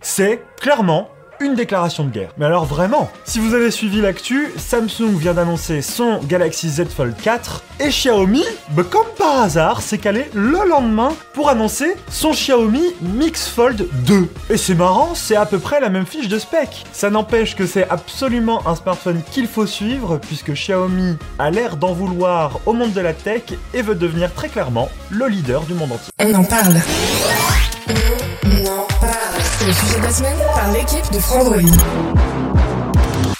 C'est clairement une déclaration de guerre. Mais alors vraiment, si vous avez suivi l'actu, Samsung vient d'annoncer son Galaxy Z Fold 4 et Xiaomi, bah, comme par hasard, s'est calé le lendemain pour annoncer son Xiaomi Mix Fold 2. Et c'est marrant, c'est à peu près la même fiche de spec. Ça n'empêche que c'est absolument un smartphone qu'il faut suivre puisque Xiaomi a l'air d'en vouloir au monde de la tech et veut devenir très clairement le leader du monde entier. On en parle. Le sujet de la semaine par l'équipe de Frandroid.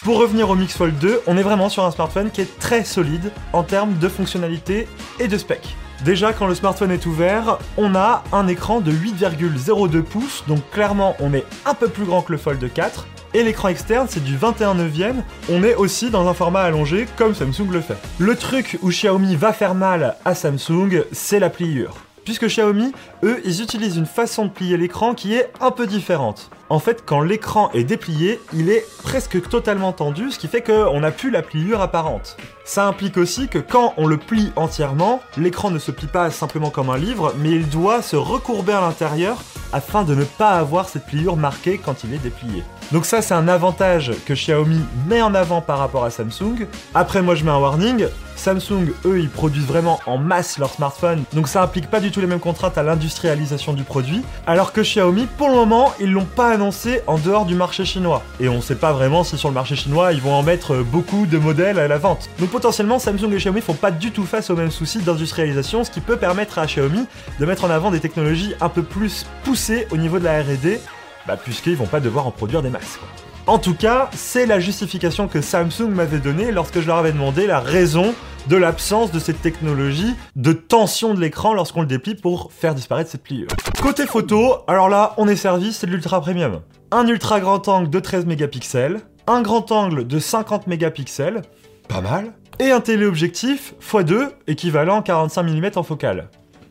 Pour revenir au Mix Fold 2, on est vraiment sur un smartphone qui est très solide en termes de fonctionnalité et de spec. Déjà, quand le smartphone est ouvert, on a un écran de 8,02 pouces, donc clairement on est un peu plus grand que le Fold 4. Et l'écran externe, c'est du 21 neuvième. On est aussi dans un format allongé comme Samsung le fait. Le truc où Xiaomi va faire mal à Samsung, c'est la pliure. Puisque Xiaomi, eux, ils utilisent une façon de plier l'écran qui est un peu différente. En fait, quand l'écran est déplié, il est presque totalement tendu, ce qui fait qu'on n'a plus la pliure apparente. Ça implique aussi que quand on le plie entièrement, l'écran ne se plie pas simplement comme un livre, mais il doit se recourber à l'intérieur afin de ne pas avoir cette pliure marquée quand il est déplié. Donc ça c'est un avantage que Xiaomi met en avant par rapport à Samsung. Après moi je mets un warning, Samsung eux ils produisent vraiment en masse leurs smartphones, donc ça implique pas du tout les mêmes contraintes à l'industrialisation du produit, alors que Xiaomi pour le moment ils l'ont pas annoncé en dehors du marché chinois. Et on sait pas vraiment si sur le marché chinois ils vont en mettre beaucoup de modèles à la vente. Donc potentiellement Samsung et Xiaomi font pas du tout face aux mêmes soucis d'industrialisation, ce qui peut permettre à Xiaomi de mettre en avant des technologies un peu plus poussées au niveau de la R&D, bah, puisqu'ils vont pas devoir en produire des masses. En tout cas, c'est la justification que Samsung m'avait donnée lorsque je leur avais demandé la raison de l'absence de cette technologie de tension de l'écran lorsqu'on le déplie pour faire disparaître cette pliure. Côté photo, alors là, on est servi, c'est de l'ultra premium. Un ultra grand angle de 13 mégapixels, un grand angle de 50 mégapixels, pas mal, et un téléobjectif x2 équivalent 45 mm en focale.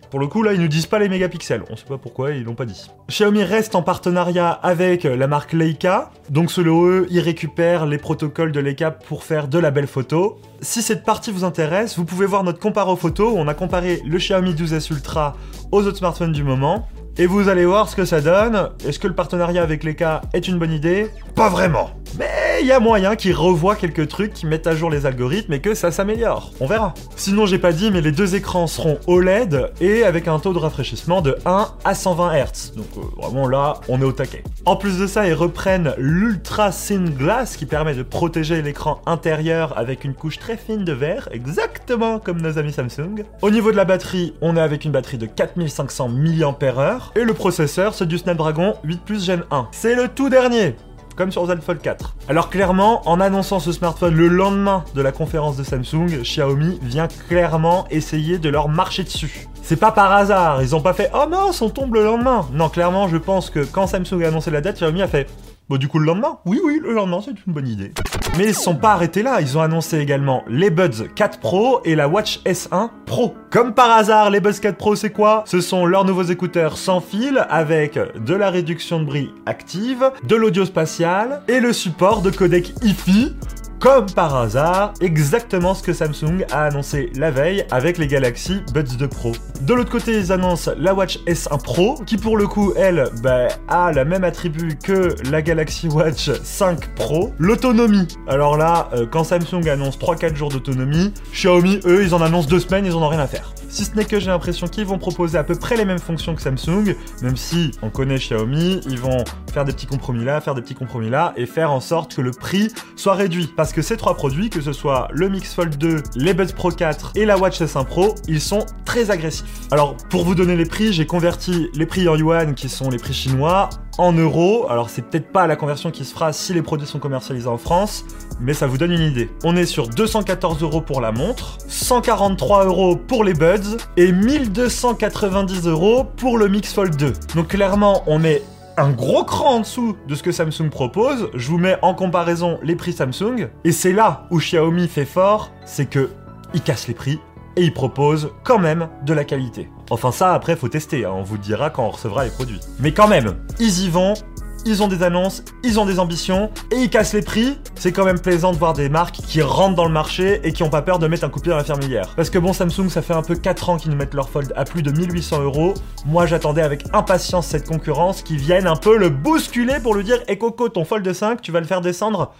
Pour le coup, là, ils nous disent pas les mégapixels. On sait pas pourquoi, ils l'ont pas dit. Xiaomi reste en partenariat avec la marque Leica. Donc, selon eux, ils récupèrent les protocoles de Leica pour faire de la belle photo. Si cette partie vous intéresse, vous pouvez voir notre comparo photo où on a comparé le Xiaomi 12S Ultra aux autres smartphones du moment. Et vous allez voir ce que ça donne. Est-ce que le partenariat avec Leica est une bonne idée? Pas vraiment. Mais il y a moyen qu'ils revoient quelques trucs, qu'ils mettent à jour les algorithmes et que ça s'améliore. On verra. Sinon, j'ai pas dit, mais les deux écrans seront OLED et avec un taux de rafraîchissement de 1 à 120 Hz. Donc euh, vraiment là, on est au taquet. En plus de ça, ils reprennent l'Ultra Thin Glass qui permet de protéger l'écran intérieur avec une couche très fine de verre, exactement comme nos amis Samsung. Au niveau de la batterie, on est avec une batterie de 4500 mAh et le processeur, c'est du Snapdragon 8 Plus Gen 1. C'est le tout dernier comme sur Z Fold 4. Alors clairement, en annonçant ce smartphone le lendemain de la conférence de Samsung, Xiaomi vient clairement essayer de leur marcher dessus. C'est pas par hasard, ils ont pas fait « Oh mince, on tombe le lendemain !» Non, clairement, je pense que quand Samsung a annoncé la date, Xiaomi a fait Bon, du coup, le lendemain Oui, oui, le lendemain, c'est une bonne idée. Mais ils se sont pas arrêtés là, ils ont annoncé également les Buds 4 Pro et la Watch S1 Pro. Comme par hasard, les Buds 4 Pro, c'est quoi? Ce sont leurs nouveaux écouteurs sans fil avec de la réduction de bruit active, de l'audio spatial et le support de codec hi-fi comme par hasard, exactement ce que Samsung a annoncé la veille avec les Galaxy Buds 2 Pro. De l'autre côté, ils annoncent la Watch S1 Pro, qui pour le coup, elle, bah, a la même attribut que la Galaxy Watch 5 Pro. L'autonomie. Alors là, euh, quand Samsung annonce 3-4 jours d'autonomie, Xiaomi, eux, ils en annoncent 2 semaines, ils en ont rien à faire. Si ce n'est que j'ai l'impression qu'ils vont proposer à peu près les mêmes fonctions que Samsung, même si on connaît Xiaomi, ils vont faire des petits compromis là, faire des petits compromis là, et faire en sorte que le prix soit réduit. Parce que ces trois produits, que ce soit le Mix Fold 2, les Buds Pro 4 et la Watch S1 Pro, ils sont très agressifs. Alors pour vous donner les prix, j'ai converti les prix en yuan qui sont les prix chinois en euros. Alors c'est peut-être pas la conversion qui se fera si les produits sont commercialisés en France, mais ça vous donne une idée. On est sur 214 euros pour la montre, 143 euros pour les buds et 1290 euros pour le Mix Fold 2. Donc clairement, on est un gros cran en dessous de ce que Samsung propose. Je vous mets en comparaison les prix Samsung. Et c'est là où Xiaomi fait fort, c'est que il casse les prix et il propose quand même de la qualité. Enfin ça après faut tester, hein. on vous dira quand on recevra les produits. Mais quand même, ils y vont, ils ont des annonces, ils ont des ambitions, et ils cassent les prix. C'est quand même plaisant de voir des marques qui rentrent dans le marché et qui ont pas peur de mettre un coup de pied dans la fermilière. Parce que bon, Samsung, ça fait un peu 4 ans qu'ils nous mettent leur Fold à plus de 1800 euros. Moi, j'attendais avec impatience cette concurrence qui vienne un peu le bousculer pour lui dire Eh Coco, ton Fold 5, tu vas le faire descendre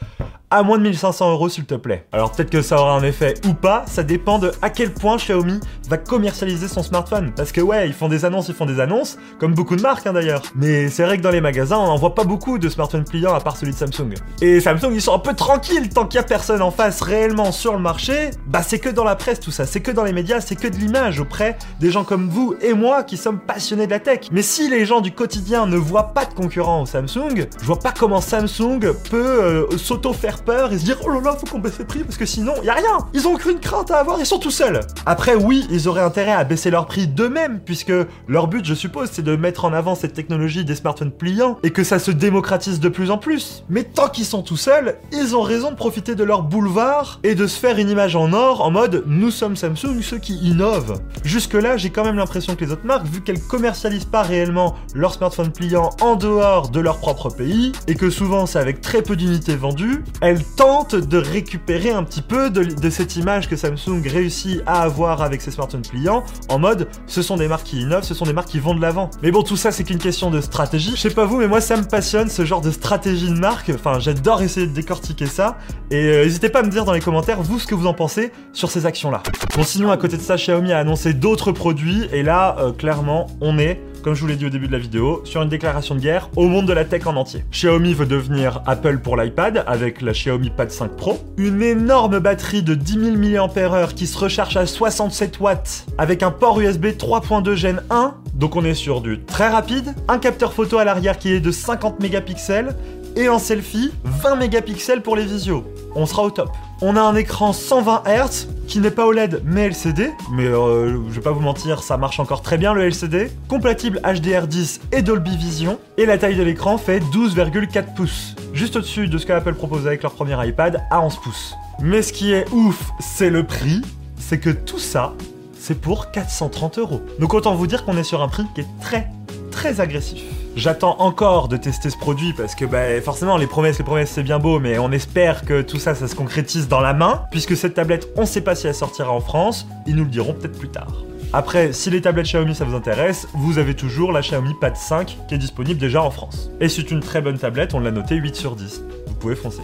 à moins de 1500 euros s'il te plaît. Alors peut-être que ça aura un effet ou pas, ça dépend de à quel point Xiaomi va commercialiser son smartphone. Parce que ouais, ils font des annonces, ils font des annonces, comme beaucoup de marques hein, d'ailleurs. Mais c'est vrai que dans les magasins, on en voit pas beaucoup de smartphones pliants à part celui de Samsung. Et Samsung, ils sont un peu tranquilles tant qu'il y a personne en face réellement sur le marché. Bah c'est que dans la presse tout ça, c'est que dans les médias, c'est que de l'image auprès des gens comme vous et moi qui sommes passionnés de la tech. Mais si les gens du quotidien ne voient pas de concurrent au Samsung, je vois pas comment Samsung peut euh, s'auto-faire peur et se dire oh là là, faut qu'on baisse les prix parce que sinon, y a rien. Ils ont aucune crainte à avoir, ils sont tout seuls. Après, oui, ils auraient intérêt à baisser leur prix d'eux-mêmes puisque leur but, je suppose, c'est de mettre en avant cette technologie des smartphones pliants et que ça se démocratise de plus en plus. Mais tant qu'ils sont tout seuls, ils ont raison de profiter de leur boulevard et de se faire une image en or en mode nous sommes Samsung, ceux qui innovent. Jusque-là, j'ai quand même l'impression que les autres marques, vu qu'elles commercialisent pas réellement leurs smartphones pliants en dehors de leur propre pays et que souvent c'est avec très peu d'unités vendues, elle tente de récupérer un petit peu de, cette image que Samsung réussit à avoir avec ses smartphones pliants, en mode ce sont des marques qui innovent, ce sont des marques qui vont de l'avant. Mais bon, tout ça c'est qu'une question de stratégie. Je sais pas vous, mais moi ça me passionne ce genre de stratégie de marque. Enfin, j'adore essayer de décortiquer ça. Et euh, n'hésitez pas à me dire dans les commentaires vous ce que vous en pensez sur ces actions-là. Bon, sinon à côté de ça, Xiaomi a annoncé d'autres produits et là, euh, clairement, on est comme je vous l'ai dit au début de la vidéo, sur une déclaration de guerre au monde de la tech en entier. Xiaomi veut devenir Apple pour l'iPad avec la Xiaomi Pad 5 Pro, une énorme batterie de 10 000 mAh qui se recharge à 67 watts avec un port USB 3.2 Gen 1, donc on est sur du très rapide, un capteur photo à l'arrière qui est de 50 mégapixels et en selfie 20 mégapixels pour les visios. On sera au top. On a un écran 120 Hz qui n'est pas OLED mais LCD, mais euh, je vais pas vous mentir, ça marche encore très bien le LCD, compatible HDR10 et Dolby Vision, et la taille de l'écran fait 12,4 pouces, juste au-dessus de ce qu'Apple propose avec leur premier iPad à 11 pouces. Mais ce qui est ouf, c'est le prix, c'est que tout ça, c'est pour 430 euros. Donc autant vous dire qu'on est sur un prix qui est très très agressif. J'attends encore de tester ce produit parce que bah, forcément les promesses, les promesses c'est bien beau, mais on espère que tout ça, ça se concrétise dans la main, puisque cette tablette, on sait pas si elle sortira en France, ils nous le diront peut-être plus tard. Après, si les tablettes Xiaomi ça vous intéresse, vous avez toujours la Xiaomi Pad 5 qui est disponible déjà en France. Et c'est une très bonne tablette, on l'a noté 8 sur 10. Vous pouvez foncer.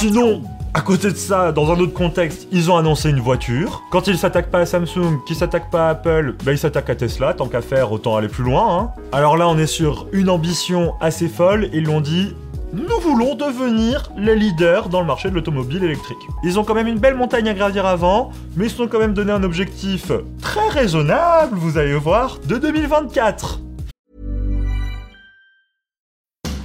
Sinon, à côté de ça, dans un autre contexte, ils ont annoncé une voiture. Quand ils s'attaquent pas à Samsung, qu'ils s'attaquent pas à Apple, bah ils s'attaquent à Tesla. Tant qu'à faire, autant aller plus loin. Hein. Alors là, on est sur une ambition assez folle. Ils l'ont dit, nous voulons devenir les leaders dans le marché de l'automobile électrique. Ils ont quand même une belle montagne à gravir avant, mais ils se sont quand même donné un objectif très raisonnable, vous allez voir, de 2024.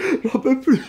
J'en peux plus.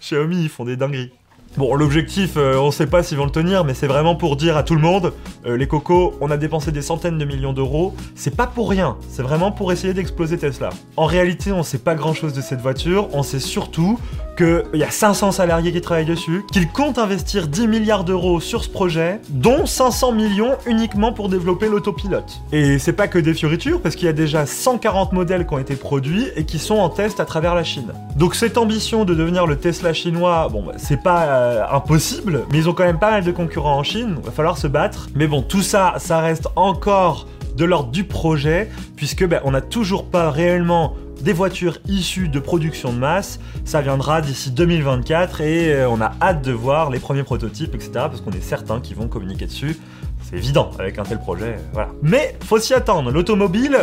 Xiaomi, ils font des dingueries. Bon, l'objectif, euh, on sait pas s'ils vont le tenir, mais c'est vraiment pour dire à tout le monde, euh, les cocos, on a dépensé des centaines de millions d'euros, c'est pas pour rien, c'est vraiment pour essayer d'exploser Tesla. En réalité, on sait pas grand chose de cette voiture, on sait surtout qu'il y a 500 salariés qui travaillent dessus, qu'ils comptent investir 10 milliards d'euros sur ce projet, dont 500 millions uniquement pour développer l'autopilote. Et c'est pas que des fioritures, parce qu'il y a déjà 140 modèles qui ont été produits et qui sont en test à travers la Chine. Donc cette ambition de devenir le Tesla chinois, bon, bah, c'est pas euh, impossible, mais ils ont quand même pas mal de concurrents en Chine, il va falloir se battre. Mais bon, tout ça, ça reste encore de l'ordre du projet, puisque ben, on n'a toujours pas réellement des voitures issues de production de masse. Ça viendra d'ici 2024 et euh, on a hâte de voir les premiers prototypes, etc. Parce qu'on est certain qu'ils vont communiquer dessus. C'est évident avec un tel projet, euh, voilà. Mais faut s'y attendre. L'automobile,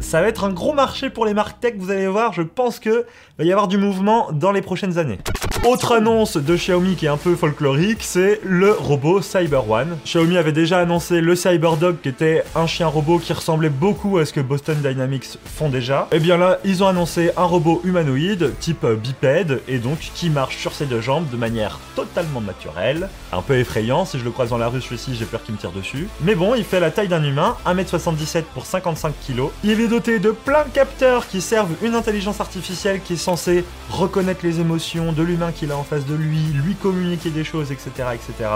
ça va être un gros marché pour les marques tech, vous allez voir, je pense que va y avoir du mouvement dans les prochaines années. Autre annonce de Xiaomi qui est un peu folklorique, c'est le robot Cyber One. Xiaomi avait déjà annoncé le Cyberdog qui était un chien robot qui ressemblait beaucoup à ce que Boston Dynamics font déjà. Et eh bien là, ils ont annoncé un robot humanoïde type bipède et donc qui marche sur ses deux jambes de manière totalement naturelle. Un peu effrayant, si je le croise dans la rue celui-ci, j'ai peur qu'il me tire dessus. Mais bon, il fait la taille d'un humain, 1m77 pour 55 kg. Il est doté de plein de capteurs qui servent une intelligence artificielle qui est censée reconnaître les émotions de l'humain qu'il a en face de lui, lui communiquer des choses, etc. etc.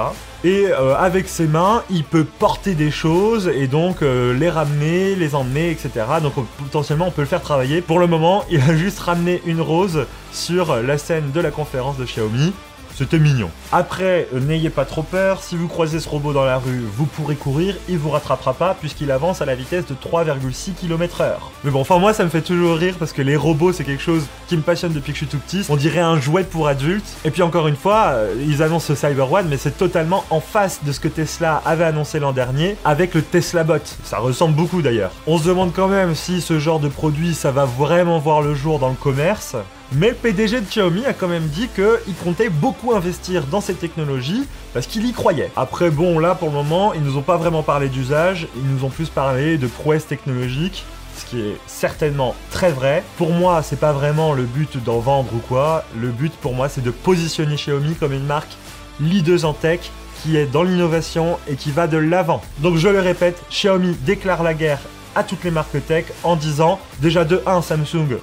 Et euh, avec ses mains, il peut porter des choses et donc euh, les ramener, les emmener, etc. Donc potentiellement on peut le faire travailler. Pour le moment, il a juste ramené une rose sur la scène de la conférence de Xiaomi. C'était mignon. Après, euh, n'ayez pas trop peur, si vous croisez ce robot dans la rue, vous pourrez courir, il vous rattrapera pas puisqu'il avance à la vitesse de 3,6 km/h. Mais bon, enfin moi ça me fait toujours rire parce que les robots c'est quelque chose qui me passionne depuis que je suis tout petit. On dirait un jouet pour adultes. Et puis encore une fois, euh, ils annoncent ce Cyber One, mais c'est totalement en face de ce que Tesla avait annoncé l'an dernier avec le Tesla Bot. Ça ressemble beaucoup d'ailleurs. On se demande quand même si ce genre de produit ça va vraiment voir le jour dans le commerce. Mais le PDG de Xiaomi a quand même dit qu'il comptait beaucoup investir dans cette technologie parce qu'il y croyait. Après, bon, là pour le moment, ils nous ont pas vraiment parlé d'usage, ils nous ont plus parlé de prouesse technologique ce qui est certainement très vrai. Pour moi, c'est pas vraiment le but d'en vendre ou quoi. Le but pour moi, c'est de positionner Xiaomi comme une marque leaduse en tech qui est dans l'innovation et qui va de l'avant. Donc je le répète, Xiaomi déclare la guerre à toutes les marques tech en disant déjà de 1 Samsung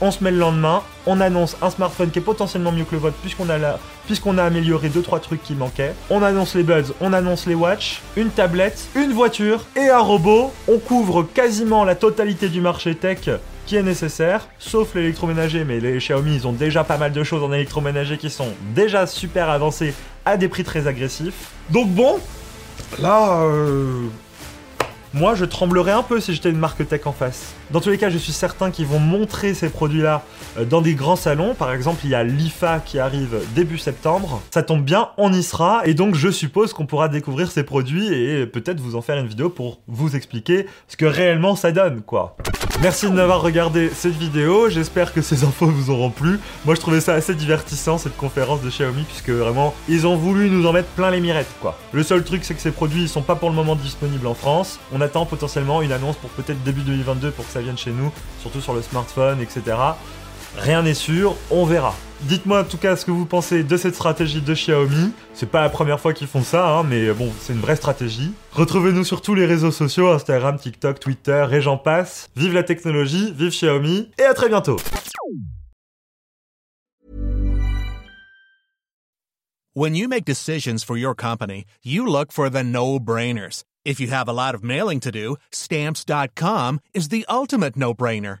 on se met le lendemain, on annonce un smartphone qui est potentiellement mieux que le vôtre puisqu'on a, amélioré 2-3 trucs qui manquaient. On annonce les buds, on annonce les watch, une tablette, une voiture et un robot. On couvre quasiment la totalité du marché tech qui est nécessaire, sauf l'électroménager, mais les Xiaomi ils ont déjà pas mal de choses en électroménager qui sont déjà super avancées à des prix très agressifs. Donc bon, là, euh, moi je tremblerais un peu si j'étais une marque tech en face. Dans tous les cas, je suis certain qu'ils vont montrer ces produits-là euh, dans des grands salons. Par exemple, il y a l'IFA qui arrive début septembre. Ça tombe bien, on y sera. Et donc, je suppose qu'on pourra découvrir ces produits et peut-être vous en faire une vidéo pour vous expliquer ce que réellement ça donne, quoi. Merci de m'avoir regardé cette vidéo. J'espère que ces infos vous auront plu. Moi, je trouvais ça assez divertissant, cette conférence de Xiaomi, puisque vraiment, ils ont voulu nous en mettre plein les mirettes, quoi. Le seul truc, c'est que ces produits, ils sont pas pour le moment disponibles en France. On attend potentiellement une annonce pour peut-être début 2022 pour que ça viennent chez nous, surtout sur le smartphone, etc. Rien n'est sûr, on verra. Dites-moi en tout cas ce que vous pensez de cette stratégie de Xiaomi. C'est pas la première fois qu'ils font ça, hein, mais bon, c'est une vraie stratégie. Retrouvez-nous sur tous les réseaux sociaux, Instagram, TikTok, Twitter et j'en passe. Vive la technologie, vive Xiaomi, et à très bientôt When you make decisions for your company, you look for the no-brainers. If you have a lot of mailing to do, stamps.com is the ultimate no brainer.